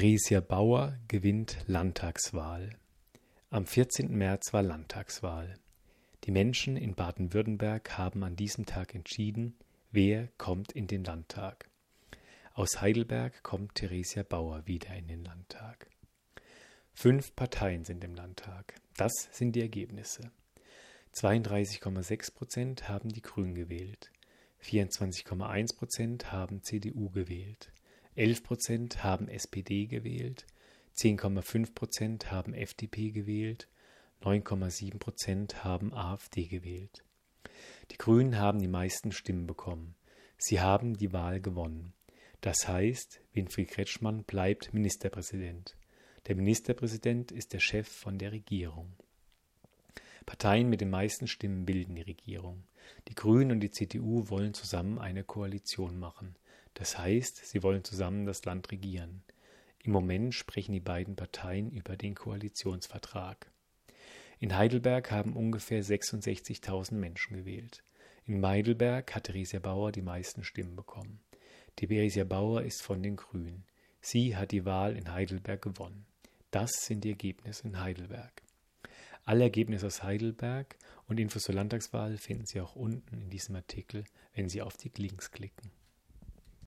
Theresia Bauer gewinnt Landtagswahl. Am 14. März war Landtagswahl. Die Menschen in Baden-Württemberg haben an diesem Tag entschieden, wer kommt in den Landtag. Aus Heidelberg kommt Theresia Bauer wieder in den Landtag. Fünf Parteien sind im Landtag. Das sind die Ergebnisse. 32,6 Prozent haben die Grünen gewählt. 24,1 Prozent haben CDU gewählt. 11 Prozent haben SPD gewählt. 10,5 Prozent haben FDP gewählt. 9,7 Prozent haben AfD gewählt. Die Grünen haben die meisten Stimmen bekommen. Sie haben die Wahl gewonnen. Das heißt, Winfried Kretschmann bleibt Ministerpräsident. Der Ministerpräsident ist der Chef von der Regierung. Parteien mit den meisten Stimmen bilden die Regierung. Die Grünen und die CDU wollen zusammen eine Koalition machen. Das heißt, sie wollen zusammen das Land regieren. Im Moment sprechen die beiden Parteien über den Koalitionsvertrag. In Heidelberg haben ungefähr 66.000 Menschen gewählt. In Heidelberg hat Theresia Bauer die meisten Stimmen bekommen. Theresia Bauer ist von den Grünen. Sie hat die Wahl in Heidelberg gewonnen. Das sind die Ergebnisse in Heidelberg. Alle Ergebnisse aus Heidelberg und Infos zur Landtagswahl finden Sie auch unten in diesem Artikel, wenn Sie auf die Links klicken.